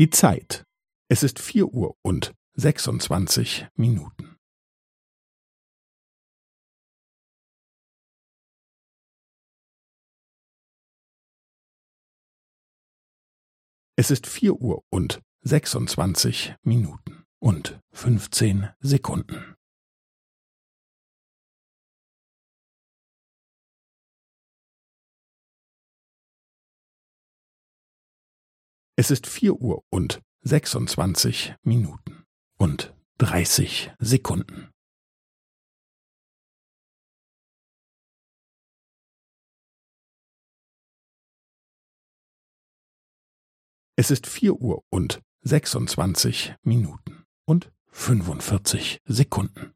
Die Zeit. Es ist vier Uhr und sechsundzwanzig Minuten. Es ist vier Uhr und sechsundzwanzig Minuten und fünfzehn Sekunden. Es ist vier Uhr und sechsundzwanzig Minuten und dreißig Sekunden. Es ist vier Uhr und sechsundzwanzig Minuten und fünfundvierzig Sekunden.